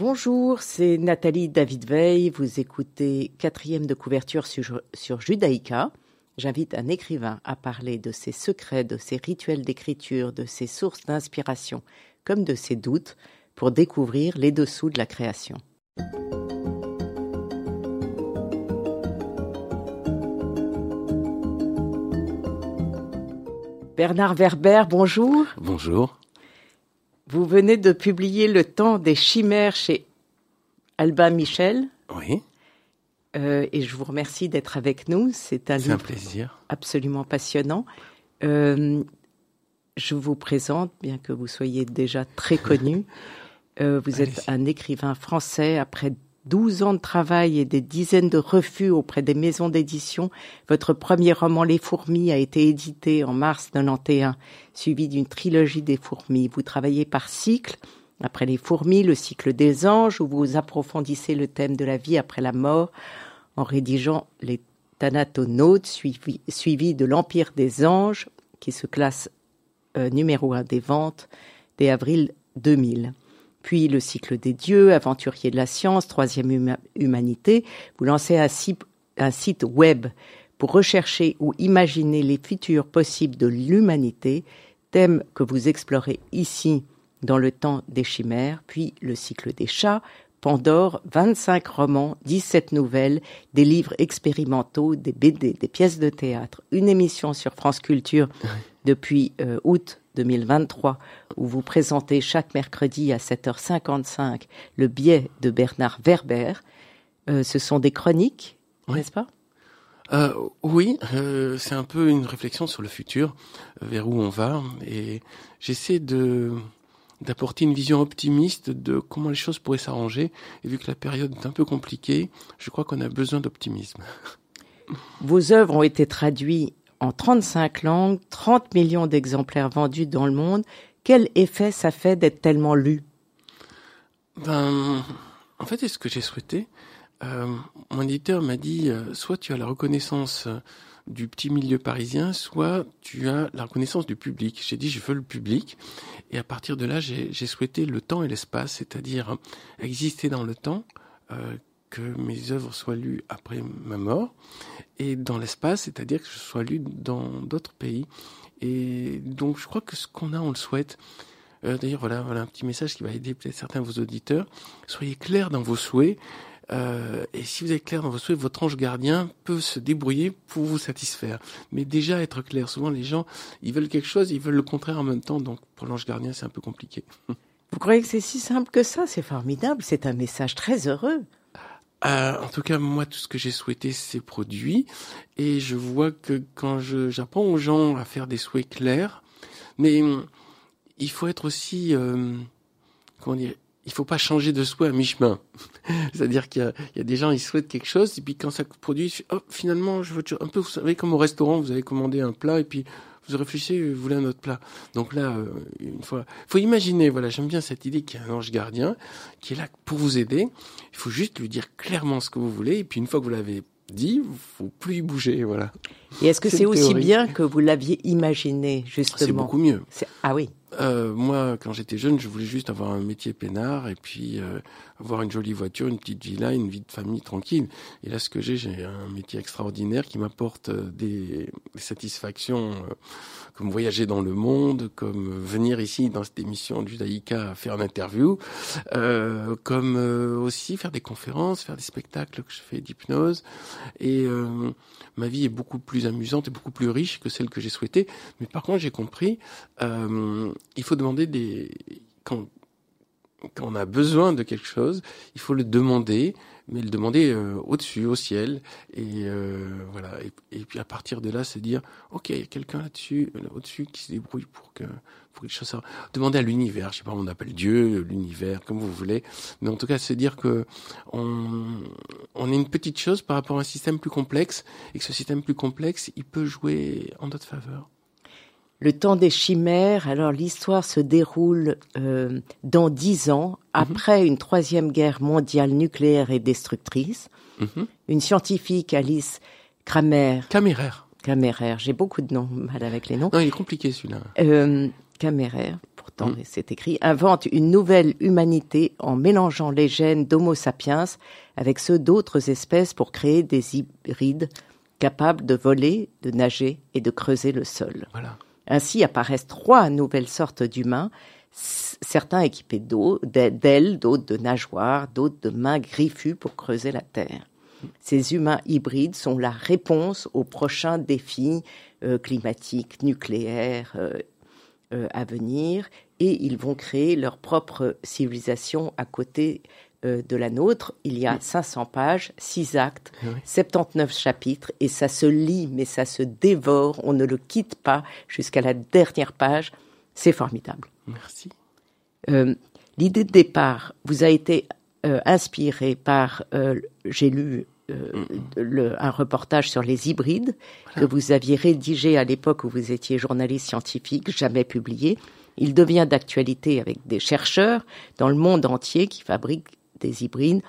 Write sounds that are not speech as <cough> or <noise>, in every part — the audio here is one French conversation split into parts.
Bonjour, c'est Nathalie David Veil. Vous écoutez quatrième de couverture sur, sur Judaïka. J'invite un écrivain à parler de ses secrets, de ses rituels d'écriture, de ses sources d'inspiration, comme de ses doutes, pour découvrir les dessous de la création. Bernard Werber, bonjour. Bonjour. Vous venez de publier Le temps des chimères chez Alba Michel. Oui. Euh, et je vous remercie d'être avec nous. C'est un livre plaisir. absolument passionnant. Euh, je vous présente, bien que vous soyez déjà très connu. <laughs> Euh, vous êtes un écrivain français après 12 ans de travail et des dizaines de refus auprès des maisons d'édition, votre premier roman Les Fourmis a été édité en mars 91, suivi d'une trilogie des Fourmis. Vous travaillez par cycle. Après les fourmis, le cycle des anges, où vous approfondissez le thème de la vie après la mort, en rédigeant les Thanatonautes, suivi, de l'Empire des anges, qui se classe euh, numéro un des ventes dès avril 2000 puis le cycle des dieux, aventurier de la science, troisième humanité. Vous lancez un, un site web pour rechercher ou imaginer les futurs possibles de l'humanité, thème que vous explorez ici dans le temps des chimères, puis le cycle des chats, Pandore, 25 romans, 17 nouvelles, des livres expérimentaux, des BD, des pièces de théâtre, une émission sur France Culture depuis euh, août 2023 où vous présentez chaque mercredi à 7h55 le biais de Bernard Werber. Euh, ce sont des chroniques, n'est-ce pas? Euh, Oui, euh, c'est un peu une réflexion sur le futur, vers où on va, et j'essaie de d'apporter une vision optimiste de comment les choses pourraient s'arranger. Et vu que la période est un peu compliquée, je crois qu'on a besoin d'optimisme. Vos œuvres ont été traduites en 35 langues, 30 millions d'exemplaires vendus dans le monde. Quel effet ça fait d'être tellement lu? Ben, en fait, c'est ce que j'ai souhaité. Euh, mon éditeur m'a dit, euh, soit tu as la reconnaissance euh, du petit milieu parisien, soit tu as la reconnaissance du public. J'ai dit, je veux le public. Et à partir de là, j'ai souhaité le temps et l'espace, c'est-à-dire exister dans le temps, que mes œuvres soient lues après ma mort et dans l'espace, c'est-à-dire que je sois lu dans d'autres pays. Et donc je crois que ce qu'on a, on le souhaite. Euh, D'ailleurs, voilà, voilà un petit message qui va aider peut-être certains de vos auditeurs. Soyez clairs dans vos souhaits. Euh, et si vous êtes clair dans vos souhaits, votre ange gardien peut se débrouiller pour vous satisfaire. Mais déjà être clair. Souvent, les gens, ils veulent quelque chose, ils veulent le contraire en même temps. Donc, pour l'ange gardien, c'est un peu compliqué. Vous croyez que c'est si simple que ça? C'est formidable. C'est un message très heureux. Euh, en tout cas, moi, tout ce que j'ai souhaité, c'est produit. Et je vois que quand j'apprends aux gens à faire des souhaits clairs, mais hum, il faut être aussi, euh, comment dire, il faut pas changer de souhait à mi-chemin. <laughs> C'est-à-dire qu'il y, y, a des gens, ils souhaitent quelque chose, et puis quand ça produit, oh, finalement, je veux un peu, vous savez, comme au restaurant, vous avez commandé un plat, et puis vous réfléchissez, vous voulez un autre plat. Donc là, euh, une fois, faut imaginer, voilà, j'aime bien cette idée qu'il y a un ange gardien qui est là pour vous aider. Il faut juste lui dire clairement ce que vous voulez, et puis une fois que vous l'avez dit, faut plus y bouger, voilà. Et est-ce que c'est aussi bien que vous l'aviez imaginé, justement C'est beaucoup mieux. Ah oui. Euh, moi, quand j'étais jeune, je voulais juste avoir un métier peinard et puis euh, avoir une jolie voiture, une petite villa, une vie de famille tranquille. Et là, ce que j'ai, j'ai un métier extraordinaire qui m'apporte euh, des, des, satisfactions, euh, comme voyager dans le monde, comme venir ici dans cette émission du Daïka faire une interview, euh, comme aussi faire des conférences, faire des spectacles que je fais d'hypnose. Et ma vie est beaucoup plus amusante et beaucoup plus riche que celle que j'ai souhaitée. Mais par contre, j'ai compris, il faut demander des quand quand on a besoin de quelque chose, il faut le demander, mais le demander euh, au-dessus, au ciel, et euh, voilà. Et, puis à partir de là, c'est dire, ok, il y a quelqu'un là-dessus, là, au-dessus, qui se débrouille pour que pour quelque chose. Demander à l'univers, je sais pas, on appelle Dieu, l'univers, comme vous voulez, mais en tout cas, c'est dire que on on est une petite chose par rapport à un système plus complexe, et que ce système plus complexe, il peut jouer en notre faveur. Le temps des chimères, alors l'histoire se déroule euh, dans dix ans, mm-hmm. après une troisième guerre mondiale nucléaire et destructrice. -hmm. Une scientifique, Alice Cramer. Caméraire. Caméraire. J'ai beaucoup de noms mal avec les noms. Non, il est compliqué celui-là. Euh, Caméraire, pourtant Mm. c'est écrit, invente une nouvelle humanité en mélangeant les gènes d'Homo sapiens avec ceux d'autres espèces pour créer des hybrides capables de voler, de nager et de creuser le sol. Voilà. Ainsi apparaissent trois nouvelles sortes d'humains, certains équipés d'ailes, d'autres de nageoires, d'autres de mains griffues pour creuser la terre. Ces humains hybrides sont la réponse aux prochains défis euh, climatiques, nucléaires euh, euh, à venir, et ils vont créer leur propre civilisation à côté euh, de la nôtre. Il y a 500 pages, 6 actes, Eh oui. 79 chapitres, et ça se lit, mais ça se dévore, on ne le quitte pas jusqu'à la dernière page. C'est formidable. Merci. Euh, L'idée de départ vous a été euh, inspirée par, j'ai lu le- un reportage sur les hybrides que vous aviez rédigé à l'époque où vous étiez journaliste scientifique, jamais publié. Il devient d'actualité avec des chercheurs dans le monde entier qui fabriquent des hybrides.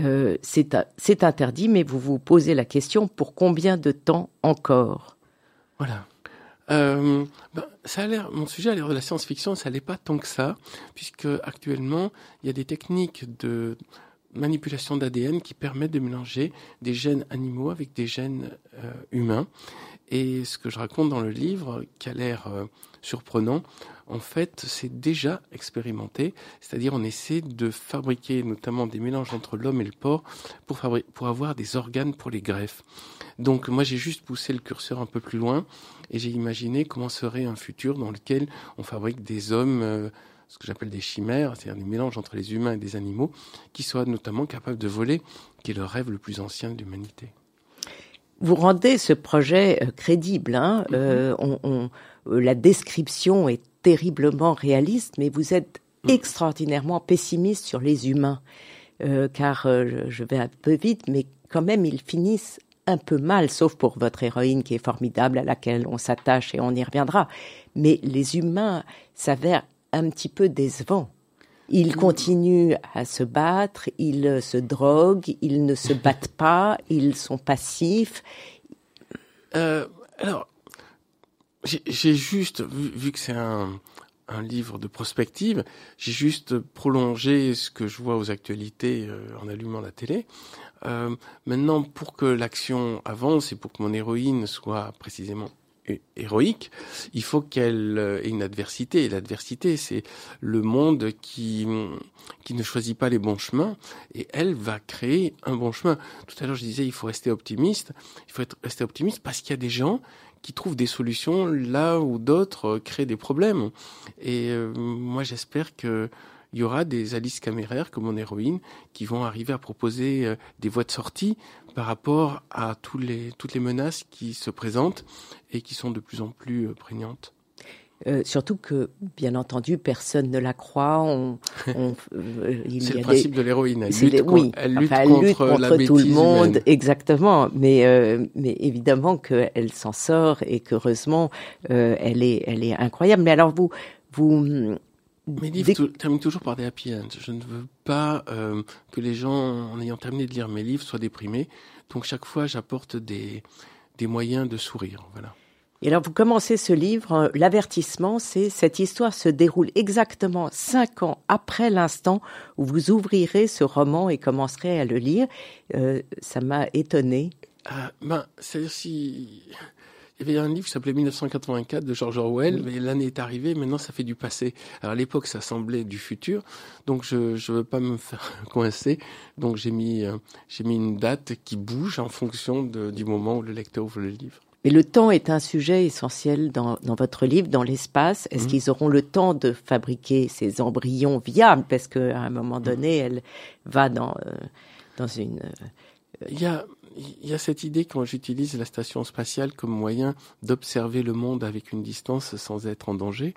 Euh, c'est a- c'est interdit, mais vous vous posez la question pour combien de temps encore? Voilà. Euh, ben, ça l'air, mon sujet a l'air de la science-fiction, ça l'est pas tant que ça, puisque actuellement il y a des techniques de manipulation d'ADN qui permettent de mélanger des gènes animaux avec des gènes euh, humains. Et ce que je raconte dans le livre, qui a l'air euh, surprenant, en fait, c'est déjà expérimenté. C'est-à-dire, on essaie de fabriquer notamment des mélanges entre l'homme et le porc pour, pour avoir des organes pour les greffes. Donc, moi, j'ai juste poussé le curseur un peu plus loin et j'ai imaginé comment serait un futur dans lequel on fabrique des hommes, euh, ce que j'appelle des chimères, c'est-à-dire des mélanges entre les humains et des animaux, qui soient notamment capables de voler, qui est le rêve le plus ancien de l'humanité. vous rendez ce projet euh, crédible. Hein Euh, on- on- la description est terriblement réaliste, mais vous êtes extraordinairement pessimiste sur les humains, Euh, car euh, je- vais un peu vite, mais quand même ils finissent un peu mal, sauf pour votre héroïne qui est formidable, à laquelle on s'attache et on y reviendra. Mais les humains s'avèrent un petit peu décevants. Ils continuent à se battre, ils euh, se droguent, ils ne se battent pas, ils sont passifs. Euh, alors, j'ai juste, vu, vu que c'est un, un livre de prospective, j'ai juste prolongé ce que je vois aux actualités euh, en allumant la télé. Euh, maintenant, pour que l'action avance et pour que mon héroïne soit précisément hé- héroïque, il faut qu'elle euh, ait une adversité. Et l'adversité, c'est le monde qui, qui ne choisit pas les bons chemins et elle va créer un bon chemin. Tout à l'heure, je disais, il faut rester optimiste. Il faut être, rester optimiste parce qu'il y a des gens qui trouvent des solutions là où d'autres euh, créent des problèmes. Et euh, moi, j'espère que il y aura des Alice caméraires comme mon héroïne qui vont arriver à proposer euh, des voies de sortie par rapport à tous les, toutes les menaces qui se présentent et qui sont de plus en plus prégnantes. Euh, surtout que, bien entendu, personne ne la croit. On, <laughs> on, euh, C'est le principe des, de l'héroïne. Elle lutte, con- oui, elle lutte enfin, contre, lutte contre la tout le monde, humaine. exactement. Mais, euh, mais évidemment qu'elle s'en sort et qu'heureusement, elle est, elle est incroyable. Mais alors vous, vous, Mes livres terminent toujours par des happy ends. Je ne veux pas que les gens, en ayant terminé de lire mes livres, soient déprimés. Donc chaque fois, j'apporte des, des moyens de sourire. Voilà. Et alors, vous commencez ce livre, euh, l'avertissement, c'est cette histoire se déroule exactement cinq ans après l'instant où vous ouvrirez ce roman et commencerez à le lire. Euh, ça m'a étonné. Ah, ben, c'est-à-dire si... Il y avait un livre qui s'appelait 1984 de George Orwell, mais l'année est arrivée, maintenant ça fait du passé. Alors à l'époque, ça semblait du futur, donc je ne veux pas me faire <laughs> coincer. Donc j'ai mis, euh, j'ai mis une date qui bouge en fonction de, du moment où le lecteur ouvre le livre. Mais le temps est un sujet essentiel dans, dans votre livre, dans l'espace. Est-ce Mhm. qu'ils auront le temps de fabriquer ces embryons viables? Parce qu'à un moment donné, elle va dans, euh, dans une... euh, Il y a, il y a cette idée quand j'utilise la station spatiale comme moyen d'observer le monde avec une distance sans être en danger.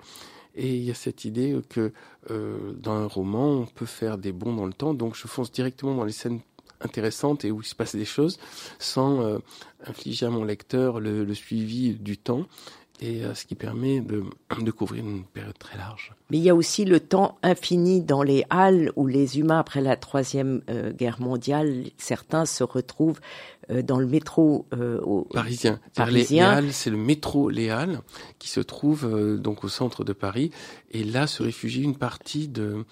Et il y a cette idée que euh, dans un roman, on peut faire des bonds dans le temps. Donc je fonce directement dans les scènes intéressantes et où il se passe des choses sans euh, infliger à mon lecteur le, le suivi du temps. et ce qui permet de, de couvrir une période très large. Mais il y a aussi le temps infini dans les halles où les humains, après la Troisième Guerre mondiale, certains se retrouvent dans le métro parisien. parisien. Les, c'est le métro Les Halles qui se trouve donc au centre de Paris. Et là se réfugie une partie de,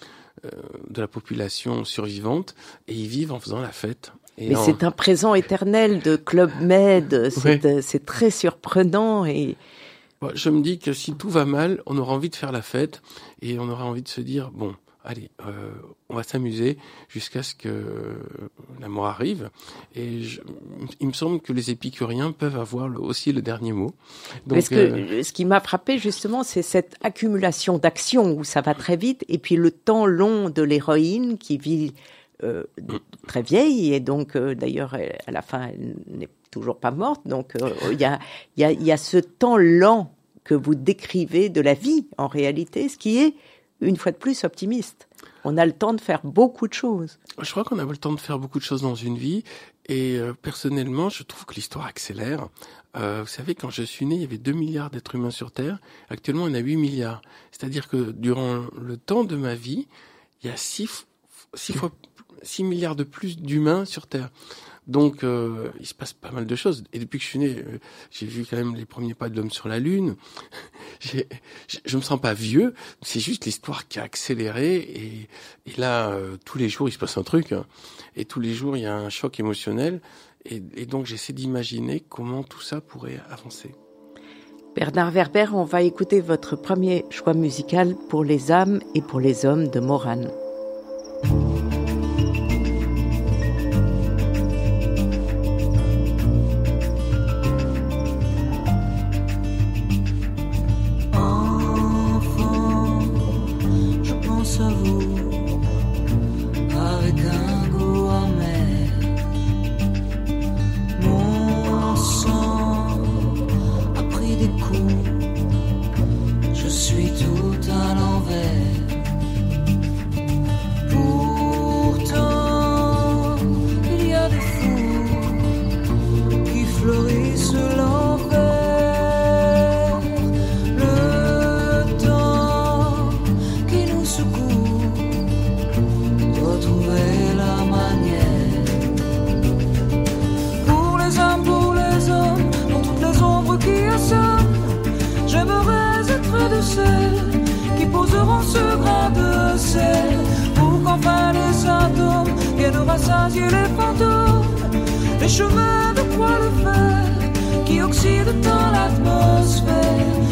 de la population survivante et ils vivent en faisant la fête. Mais c'est un présent éternel de Club Med, c'est très surprenant et... Je me dis que si tout va mal, on aura envie de faire la fête et on aura envie de se dire, bon, allez, euh, on va s'amuser jusqu'à ce que la mort arrive. Et il me semble que les épicuriens peuvent avoir aussi le dernier mot. Donc, Parce que euh, ce qui m'a frappé justement, c'est cette accumulation d'actions où ça va très vite et puis le temps long de l'héroïne qui vit euh, très vieille et donc d'ailleurs à la fin elle n'est toujours pas morte. Donc il y, a, y, a, y a ce temps lent que vous décrivez de la vie en réalité, ce qui est une fois de plus optimiste. On a le temps de faire beaucoup de choses. Je crois qu'on a le temps de faire beaucoup de choses dans une vie. Et personnellement, je trouve que l'histoire accélère. Euh, vous savez, quand je suis né, il y avait 2 milliards d'êtres humains sur Terre. Actuellement, en a 8 milliards. C'est-à-dire que durant le temps de ma vie, il y a 6, 6 fois 6 milliards de plus d'humains sur Terre. Donc, euh, il se passe pas mal de choses. Et depuis que je suis né, euh, j'ai vu quand même les premiers pas de l'homme sur la Lune. <laughs> je me sens pas vieux. C'est juste l'histoire qui a accéléré. Et, là, euh, tous les jours, il se passe un truc. Hein. Et tous les jours, il y a un choc émotionnel. Et, et donc, j'essaie d'imaginer comment tout ça pourrait avancer. Bernard Werber, on va écouter votre premier choix musical pour les âmes et pour les hommes de Morane. les fantômes, les chemins de poids le fer qui oxyde dans l'atmosphère.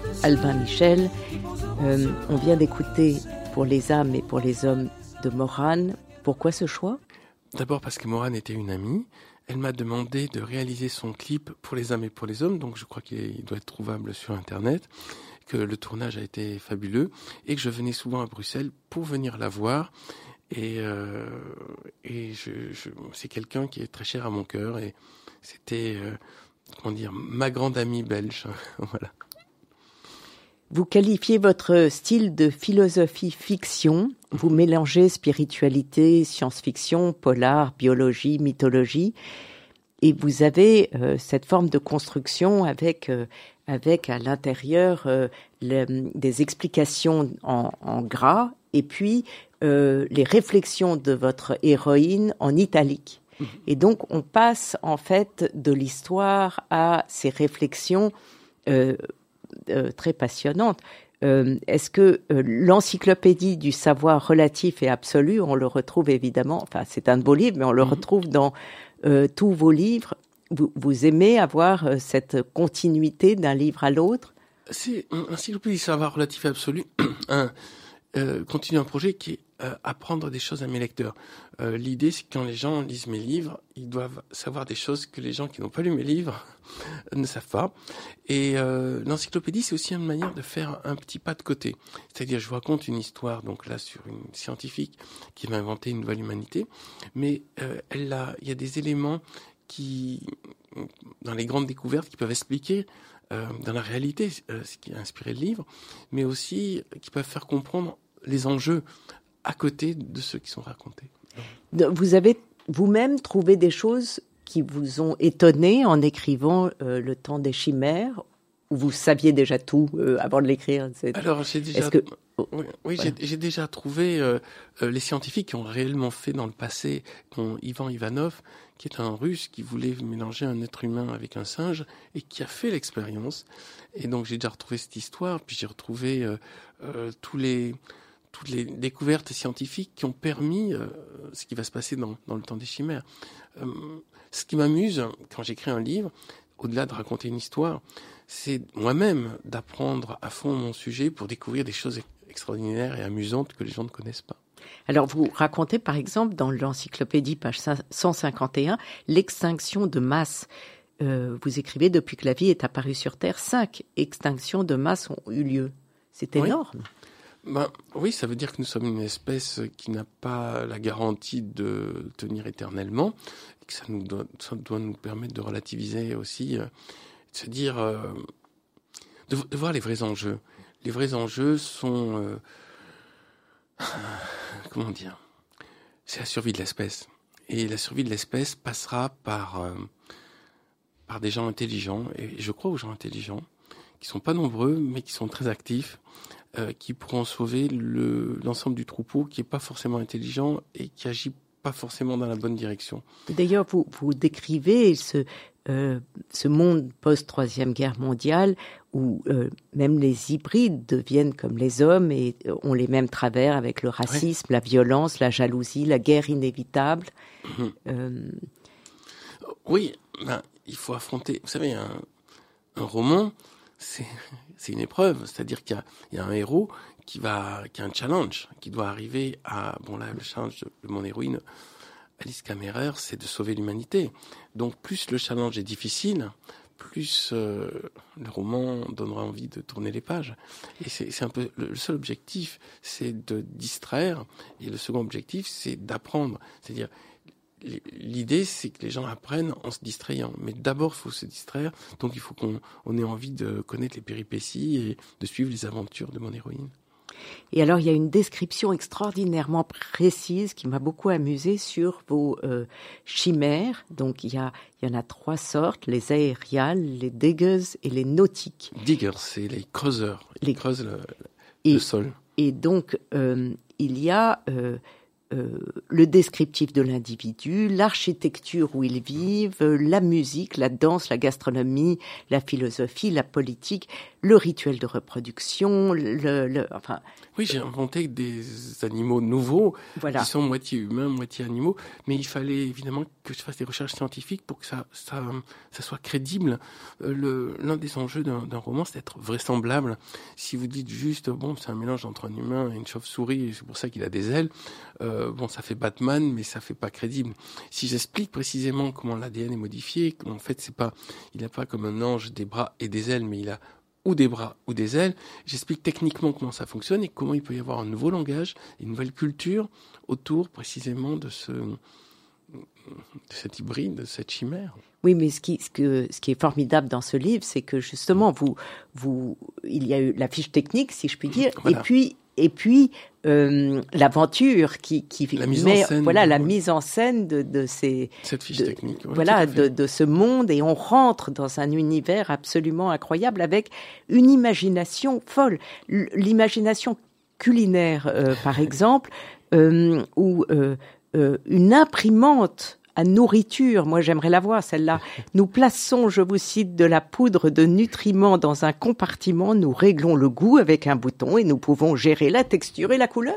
Albin Michel. Euh, on vient d'écouter Pour les âmes et pour les hommes de Morane. Pourquoi ce choix? D'abord parce que Morane était une amie. Elle m'a demandé de réaliser son clip pour les âmes et pour les hommes, donc je crois qu'il doit être trouvable sur Internet, que le tournage a été fabuleux et que je venais souvent à Bruxelles pour venir la voir. Et, euh, c'est quelqu'un qui est très cher à mon cœur et c'était, euh, comment dire, ma grande amie belge. <laughs> voilà. Vous qualifiez votre style de philosophie fiction. Vous mélangez spiritualité, science-fiction, polar, biologie, mythologie. et vous avez cette forme de construction avec avec à l'intérieur des explications en, en, gras et puis les réflexions de votre héroïne en italique. Mhm. Et donc on passe en fait de l'histoire à ces réflexions très passionnantes. Euh, est-ce que euh, l'encyclopédie du savoir relatif et absolu, on le retrouve évidemment, enfin c'est un de vos livres, mais on le mhm. retrouve dans euh, tous vos livres. Vous, vous aimez avoir cette continuité d'un livre à l'autre? C'est l'encyclopédie du savoir relatif et absolu, <clears throat> un, continue un projet qui est euh, apprendre des choses à mes lecteurs. Euh, l'idée, c'est que quand les gens lisent mes livres, ils doivent savoir des choses que les gens qui n'ont pas lu mes livres <laughs> ne savent pas. Et euh, l'encyclopédie, c'est aussi une manière de faire un petit pas de côté. C'est-à-dire, je vous raconte une histoire, donc là, sur une scientifique qui va inventer une nouvelle humanité, mais il y a des éléments qui, dans les grandes découvertes, qui peuvent expliquer dans la réalité ce qui a inspiré le livre, mais aussi qui peuvent faire comprendre les enjeux à côté de ceux qui sont racontés. Vous avez vous-même trouvé des choses qui vous ont étonné en écrivant euh, Le temps des chimères ou vous saviez déjà tout euh, avant de l'écrire Alors j'ai déjà, que... oui, j'ai déjà trouvé euh, les scientifiques qui ont réellement fait dans le passé, dont Ivan Ivanov, qui est un Russe qui voulait mélanger un être humain avec un singe et qui a fait l'expérience. Et donc j'ai déjà retrouvé cette histoire, puis j'ai retrouvé tous les toutes les découvertes scientifiques qui ont permis euh, ce qui va se passer dans, dans le temps des chimères. Euh, ce qui m'amuse quand j'écris un livre, au-delà de raconter une histoire, c'est moi-même d'apprendre à fond mon sujet pour découvrir des choses extraordinaires et amusantes que les gens ne connaissent pas. Alors vous racontez par exemple dans l'encyclopédie page 151 l'extinction de masse. Euh, vous écrivez depuis que la vie est apparue sur Terre, cinq extinctions de masse ont eu lieu. C'est énorme. Ben, oui, ça veut dire que nous sommes une espèce qui n'a pas la garantie de tenir éternellement, et que ça, doit, nous permettre de relativiser aussi, euh, de se dire, euh, de, voir les vrais enjeux. Les vrais enjeux sont, euh, <sighs> comment dire, c'est la survie de l'espèce. Et la survie de l'espèce passera par, par des gens intelligents, et je crois aux gens intelligents, qui sont pas nombreux, mais qui sont très actifs, euh, qui pourront sauver l'ensemble du troupeau qui est pas forcément intelligent et qui agit pas forcément dans la bonne direction. D'ailleurs, vous, vous décrivez ce, euh, ce monde post-troisième guerre mondiale où euh, même les hybrides deviennent comme les hommes et ont les mêmes travers avec le racisme, la violence, la jalousie, la guerre inévitable. Mhm. Euh... Oui, ben, il faut affronter. Vous savez, un, un roman, c'est une épreuve, c'est-à-dire qu'il y, a un héros qui va, qui a un challenge, qui doit arriver à, bon là, le challenge de mon héroïne, Alice Kammerer, c'est de sauver l'humanité. Donc plus le challenge est difficile, plus euh, le roman donnera envie de tourner les pages. Et c'est un peu le seul objectif, c'est de distraire, et le second objectif, c'est d'apprendre. C'est-à-dire l'idée, c'est que les gens apprennent en se distrayant. Mais d'abord, il faut se distraire. Donc, il faut qu'on ait envie de connaître les péripéties et de suivre les aventures de mon héroïne. Et alors, il y a une description extraordinairement précise qui m'a beaucoup amusée sur vos euh, chimères. Donc, il y, a, il y en a trois sortes, les aériales, les diggers et les nautiques. Diggers, c'est les creuseurs. Ils les... creusent le, sol. Et donc, euh, il y a... Euh, euh, le descriptif de l'individu, l'architecture où ils vivent, la musique, la danse, la gastronomie, la philosophie, la politique, le rituel de reproduction, le, enfin. Oui, j'ai inventé des animaux nouveaux qui sont moitié humains, moitié animaux, mais il fallait évidemment que je fasse des recherches scientifiques pour que ça, ça, ça soit crédible. Euh, l'un des enjeux d'un roman, c'est d'être vraisemblable. Si vous dites juste, bon, c'est un mélange entre un humain et une chauve-souris, c'est pour ça qu'il a des ailes, euh, bon, ça fait Batman, mais ça fait pas crédible. Si j'explique précisément comment l'ADN est modifié, en fait, c'est pas, il n'a pas comme un ange des bras et des ailes, mais il a ou des bras ou des ailes. J'explique techniquement comment ça fonctionne et comment il peut y avoir un nouveau langage, une nouvelle culture autour précisément de ce de cet hybride, de cette chimère. Oui, mais ce qui, ce, que, ce qui est formidable dans ce livre, c'est que justement, vous, vous, il y a eu la fiche technique, si je puis dire, et puis et puis euh, l'aventure qui, qui la mise met en scène, voilà la ouais. mise en scène de, de ces Cette fiche de- technique. ouais, voilà de, de ce monde et on rentre dans un univers absolument incroyable avec une imagination folle l'imagination culinaire euh, par <laughs> exemple euh, ou euh, une imprimante à nourriture, moi j'aimerais la voir celle-là. <laughs> Nous plaçons, je vous cite, de la poudre de nutriments dans un compartiment, nous réglons le goût avec un bouton et nous pouvons gérer la texture et la couleur.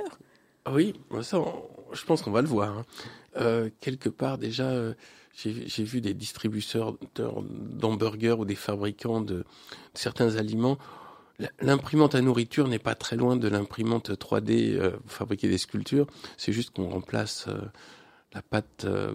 Ah Oui, bah ça, on- je pense qu'on va le voir. hein. Euh, quelque part, déjà, euh, j'ai vu des distributeurs d'hamburgers ou des fabricants de, de certains aliments. L'imprimante à nourriture n'est pas très loin de l'imprimante 3D euh, pour fabriquer des sculptures. C'est juste qu'on remplace euh, la pâte euh,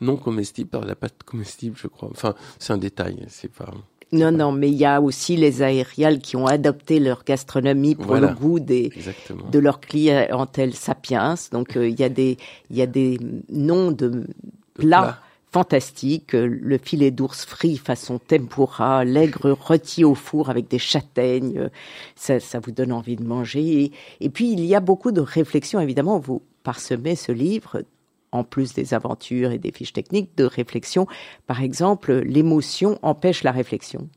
non comestible par la pâte comestible, je crois. Enfin, c'est un détail. C'est pas. Non, non, mais il y a aussi les aériales qui ont adopté leur gastronomie pour Voilà. le goût des, Exactement. de leur clientèle sapiens. Donc euh, il y a des y a des noms de De plats plats. fantastiques, euh, le filet d'ours frit façon tempura, l'aigre rôti au four avec des châtaignes, euh, ça, ça vous donne envie de manger. Et, et puis il y a beaucoup de réflexions, évidemment, vous parsemez ce livre en plus des aventures et des fiches techniques, de réflexion. Par exemple, l'émotion empêche la réflexion.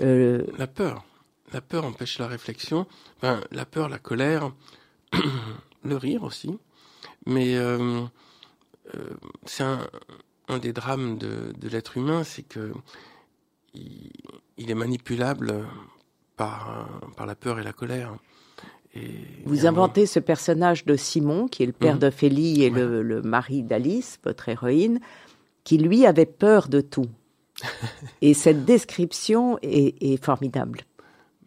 Euh, La peur. La peur empêche la réflexion. La peur, la colère, <clears throat> le rire aussi. Mais euh, euh, c'est un, des drames de, l'être humain, c'est que il, est manipulable par la peur et la colère. Vous inventez ce personnage de Simon, qui est le père Mhm. d'Ophélie et le, le mari d'Alice, votre héroïne, qui lui avait peur de tout. <laughs> et cette description est, est formidable.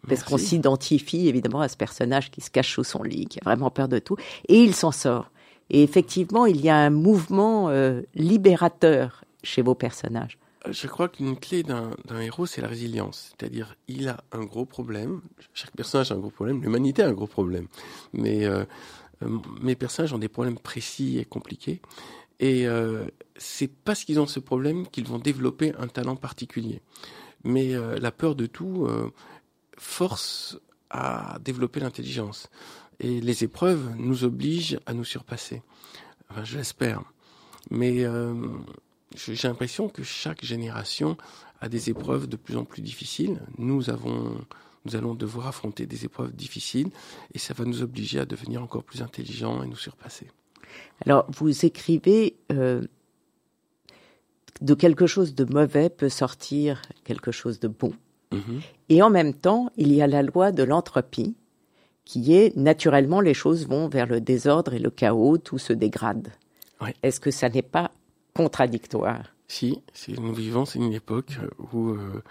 Parce qu'on s'identifie évidemment à ce personnage qui se cache sous son lit, qui a vraiment peur de tout, et il s'en sort. Et effectivement, il y a un mouvement euh, libérateur chez vos personnages. Je crois qu'une clé d'un héros, c'est la résilience. C'est-à-dire, il a un gros problème. Chaque personnage a un gros problème. L'humanité a un gros problème. Mais euh, euh, mes personnages ont des problèmes précis et compliqués. Et euh, c'est parce qu'ils ont ce problème qu'ils vont développer un talent particulier. Mais euh, la peur de tout euh, force à développer l'intelligence. Et les épreuves nous obligent à nous surpasser. Enfin, je. Mais euh, j'ai l'impression que chaque génération a des épreuves de plus en plus difficiles. Nous avons, nous allons devoir affronter des épreuves difficiles et ça va nous obliger à devenir encore plus intelligents et nous surpasser. Alors, vous écrivez euh, de quelque chose de mauvais peut sortir quelque chose de bon. Mhm. Et en même temps, il y a la loi de l'entropie, qui est naturellement les choses vont vers le désordre et le chaos, tout se dégrade. Est-ce que ça n'est pas contradictoire Si, si nous vivons, c'est une époque où euh,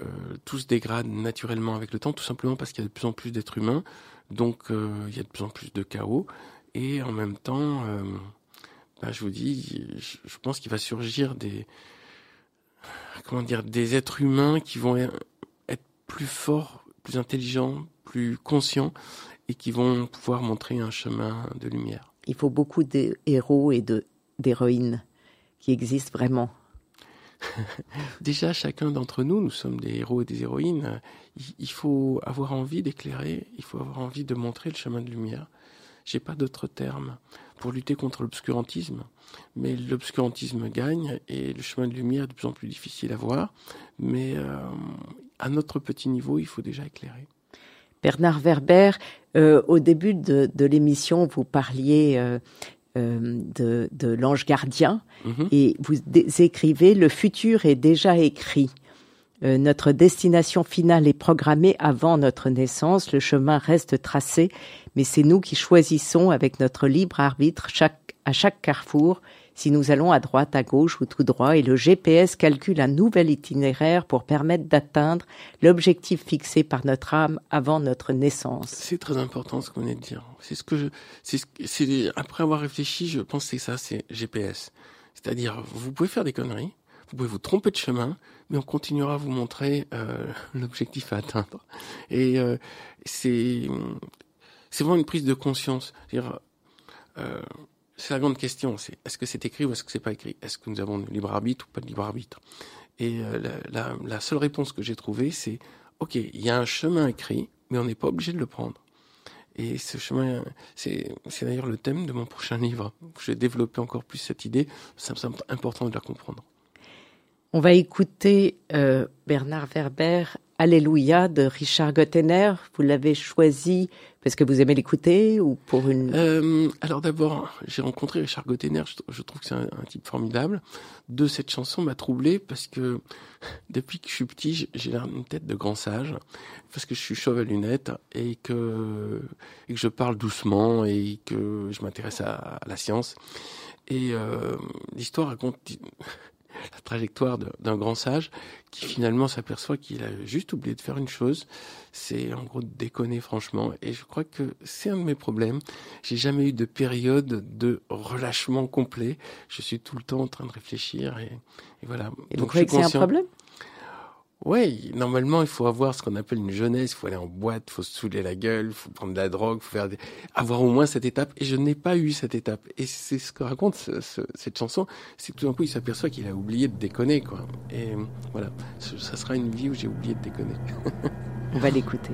euh, tout se dégrade naturellement avec le temps, tout simplement parce qu'il y a de plus en plus d'êtres humains, donc euh, il y a de plus en plus de chaos, et en même temps, bah, je vous dis, je, je pense qu'il va surgir des, comment dire, des êtres humains qui vont e- être plus forts, plus intelligents, plus conscients, et qui vont pouvoir montrer un chemin de lumière. Il faut beaucoup de héros et de d'héroïnes qui existent vraiment. <laughs> Déjà, chacun d'entre nous, nous sommes des héros et des héroïnes. Il, il faut avoir envie d'éclairer, il faut avoir envie de montrer le chemin de lumière. J'ai pas d'autre terme pour lutter contre l'obscurantisme, mais l'obscurantisme gagne et le chemin de lumière est de plus en plus difficile à voir. Mais euh, à notre petit niveau, il faut déjà éclairer. Bernard Werber, euh, au début de, de l'émission, vous parliez euh, euh, de, de l'ange gardien Mhm. et vous écrivez Le futur est déjà écrit. Euh, notre destination finale est programmée avant notre naissance. Le chemin reste tracé, mais c'est nous qui choisissons avec notre libre arbitre chaque, à chaque carrefour si nous allons à droite, à gauche ou tout droit. Et le GPS calcule un nouvel itinéraire pour permettre d'atteindre l'objectif fixé par notre âme avant notre naissance. C'est très important ce qu'on venez de dire. C'est ce que je, c'est, ce- après avoir réfléchi, je pense que ça, c'est GPS. C'est-à-dire, vous pouvez faire des conneries, vous pouvez vous tromper de chemin, mais on continuera à vous montrer euh, l'objectif à atteindre. Et euh, c'est, c'est vraiment une prise de conscience. C'est-à-dire, euh, c'est la grande question. C'est est-ce que c'est écrit ou est-ce que c'est pas écrit? Est-ce que nous avons le libre arbitre ou pas de libre arbitre? Et euh, la seule réponse que j'ai trouvée, c'est ok, il y a un chemin écrit, mais on n'est pas obligé de le prendre. Et ce chemin, c'est d'ailleurs le thème de mon prochain livre. Je vais développer encore plus cette idée. Ça me semble important de la comprendre. On va écouter euh, Bernard Werber, Alléluia de Richard Gottener. Vous l'avez choisi parce que vous aimez l'écouter ou pour une... Euh, alors d'abord, j'ai rencontré Richard Gottener, je, trouve que c'est un, type formidable. De cette chanson m'a troublé parce que <laughs> depuis que je suis petit, j'ai une tête de grand sage, parce que je suis chauve à lunettes et que, je parle doucement et que je m'intéresse à, la science. Et euh, l'histoire raconte la trajectoire d'un grand sage qui finalement s'aperçoit qu'il a juste oublié de faire une chose, c'est en gros de déconner franchement. Et je crois que c'est un de mes problèmes. J'ai jamais eu de période de relâchement complet. Je suis tout le temps en train de réfléchir et, voilà. Et Donc, vous croyez que c'est un problème? Oui, normalement, il faut avoir ce qu'on appelle une jeunesse. Il faut aller en boîte, il faut se saouler la gueule, il faut prendre de la drogue, faut faire avoir au moins cette étape. Et je n'ai pas eu cette étape. Et c'est ce que raconte cette chanson. C'est que tout d'un coup, il s'aperçoit qu'il a oublié de déconner, quoi. Et voilà, ça sera une vie où j'ai oublié de déconner. On va l'écouter.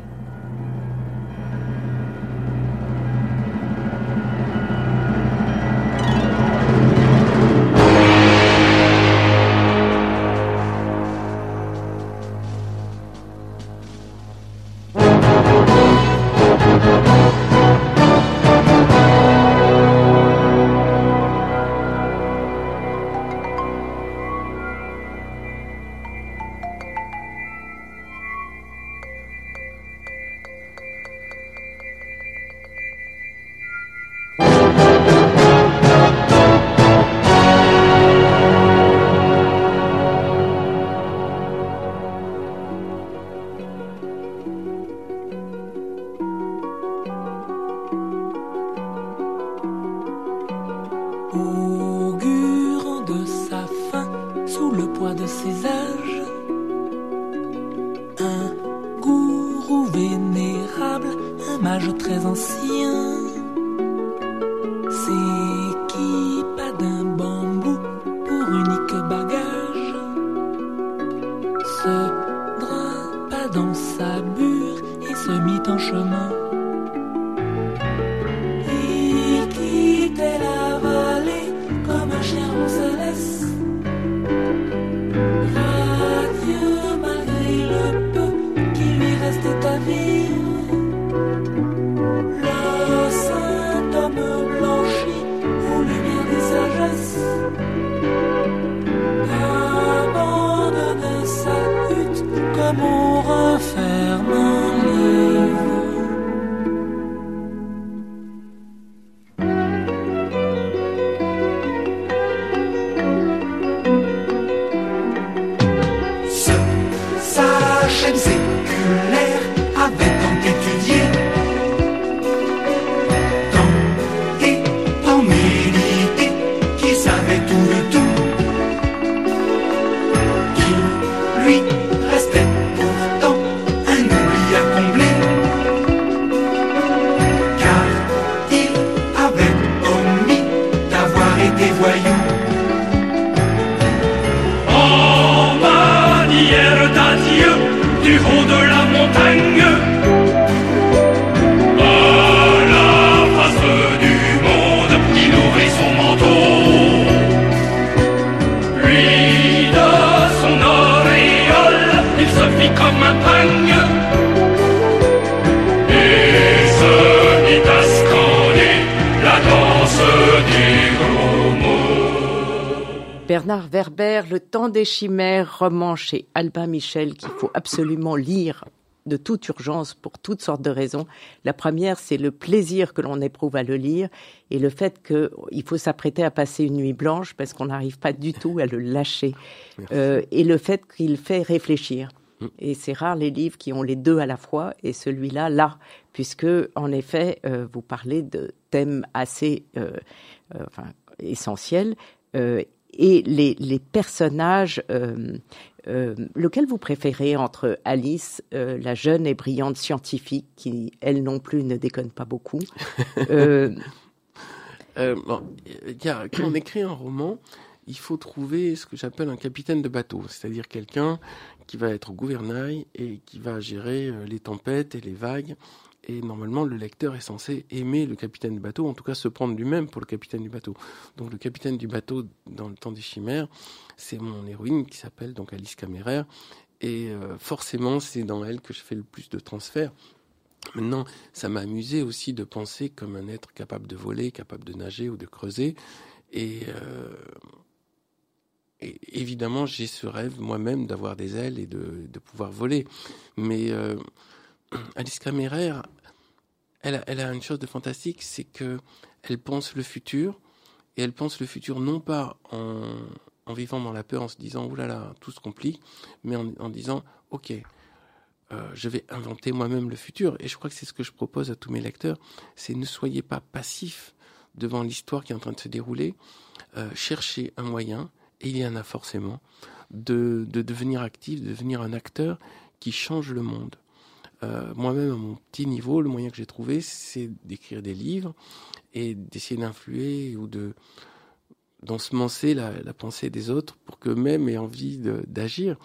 du haut de la montagne. Bernard Werber, Le temps des chimères, roman chez Albin Michel qu'il faut absolument lire de toute urgence pour toutes sortes de raisons. La première, c'est le plaisir que l'on éprouve à le lire et le fait qu'il faut s'apprêter à passer une nuit blanche parce qu'on n'arrive pas du tout à le lâcher. Euh, et le fait qu'il fait réfléchir. Mm. Et c'est rare les livres qui ont les deux à la fois, et celui-là, là, puisque en effet, euh, vous parlez de thèmes assez euh, enfin, essentiels, et les, les personnages, euh, euh, lequel vous préférez entre Alice, euh, la jeune et brillante scientifique, qui elle non plus ne déconne pas beaucoup <laughs> euh bon, y a, Quand on écrit un roman, il faut trouver ce que j'appelle un capitaine de bateau, c'est-à-dire quelqu'un qui va être au gouvernail et qui va gérer les tempêtes et les vagues Et normalement, le lecteur est censé aimer le capitaine du bateau, en tout cas se prendre lui-même pour le capitaine du bateau. Donc le capitaine du bateau dans le temps des chimères, c'est mon héroïne qui s'appelle donc Alice Caméraire. Et euh, forcément, c'est dans elle que je fais le plus de transferts. Maintenant, ça m'a amusé aussi de penser comme un être capable de voler, capable de nager ou de creuser. Et, euh, évidemment, j'ai ce rêve moi-même d'avoir des ailes et de, pouvoir voler. Mais euh, Alice Caméraire, elle, a une chose de fantastique, c'est que elle pense le futur et elle pense le futur non pas en, vivant dans la peur, en se disant oulala, tout se complique, mais en, en disant ok, euh, je vais inventer moi-même le futur. Et je crois que c'est ce que je propose à tous mes lecteurs, c'est ne soyez pas passifs devant l'histoire qui est en train de se dérouler, euh, cherchez un moyen, et il y en a forcément, de, de devenir actif, de devenir un acteur qui change le monde. Euh, moi-même, à mon petit niveau, le moyen que j'ai trouvé, c'est d'écrire des livres et d'essayer d'influer ou de d'ensemencer la, la pensée des autres pour qu'eux-mêmes aient envie d'agir.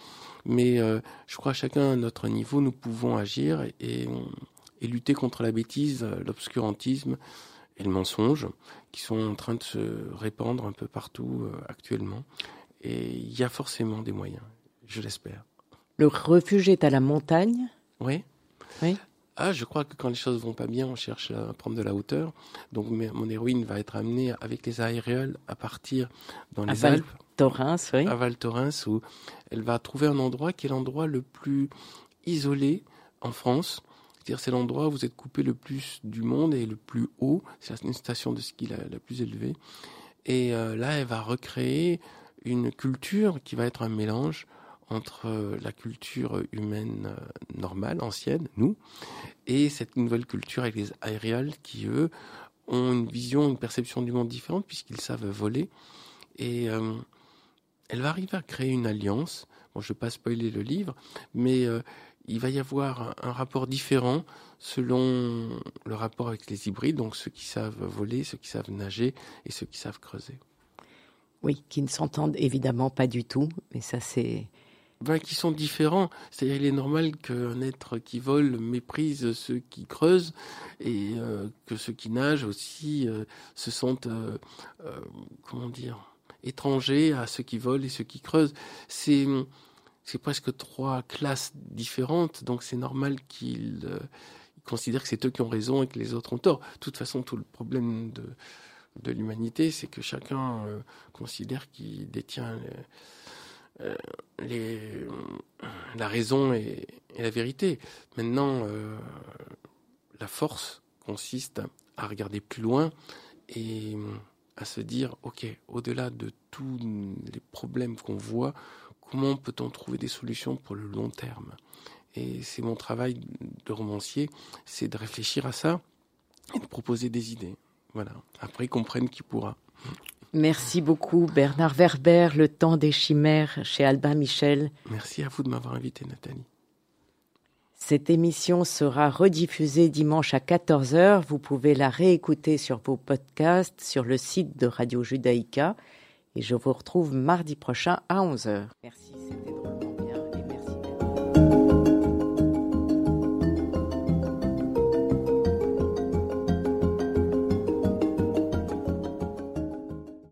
Mais euh, je crois chacun à notre niveau, nous pouvons agir et, et lutter contre la bêtise, l'obscurantisme et le mensonge qui sont en train de se répandre un peu partout euh, actuellement. Et il y a forcément des moyens, je l'espère. Le refuge est à la montagne Oui. Oui. Ah, je crois que quand les choses vont pas bien, on cherche à prendre de la hauteur. Donc mon héroïne va être amenée avec les aérols à partir dans les à Alpes. Oui. À Val Thorens, où elle va trouver un endroit qui est l'endroit le plus isolé en France. C'est-à-dire c'est l'endroit où vous êtes coupé le plus du monde et le plus haut. C'est une station de ski la, la plus élevée. Et euh, là, elle va recréer une culture qui va être un mélange entre euh, la culture humaine euh, normale, ancienne, nous, et cette nouvelle culture avec les aérials qui, eux, ont une vision, une perception du monde différente puisqu'ils savent voler. Et euh, elle va arriver à créer une alliance. Bon, je ne vais pas spoiler le livre, mais il va y avoir un, rapport différent selon le rapport avec les hybrides, donc ceux qui savent voler, ceux qui savent nager et ceux qui savent creuser. Oui, qui ne s'entendent évidemment pas du tout, mais ça c'est qui sont différents. C'est-à-dire, il est normal qu'un être qui vole méprise ceux qui creusent et euh, que ceux qui nagent aussi euh, se sentent, euh, comment dire, étrangers à ceux qui volent et ceux qui creusent. C'est c'est presque trois classes différentes, donc c'est normal qu'ils considèrent que c'est eux qui ont raison et que les autres ont tort. De toute façon, tout le problème de, de l'humanité, c'est que chacun considère qu'il détient euh, la raison et, la vérité. Maintenant, euh, la force consiste à regarder plus loin et à se dire, OK, au-delà de tous les problèmes qu'on voit, comment peut-on trouver des solutions pour le long terme? Et c'est mon travail de romancier, c'est de réfléchir à ça et de proposer des idées. Voilà. Après, ils comprennent qui pourra. Merci beaucoup Bernard Werber, Le temps des chimères chez Albin Michel. Merci à vous de m'avoir invité Nathalie. Cette émission sera rediffusée dimanche à 14h. Vous pouvez la réécouter sur vos podcasts sur le site de Radio Judaïka et je vous retrouve mardi prochain à 11h. Merci.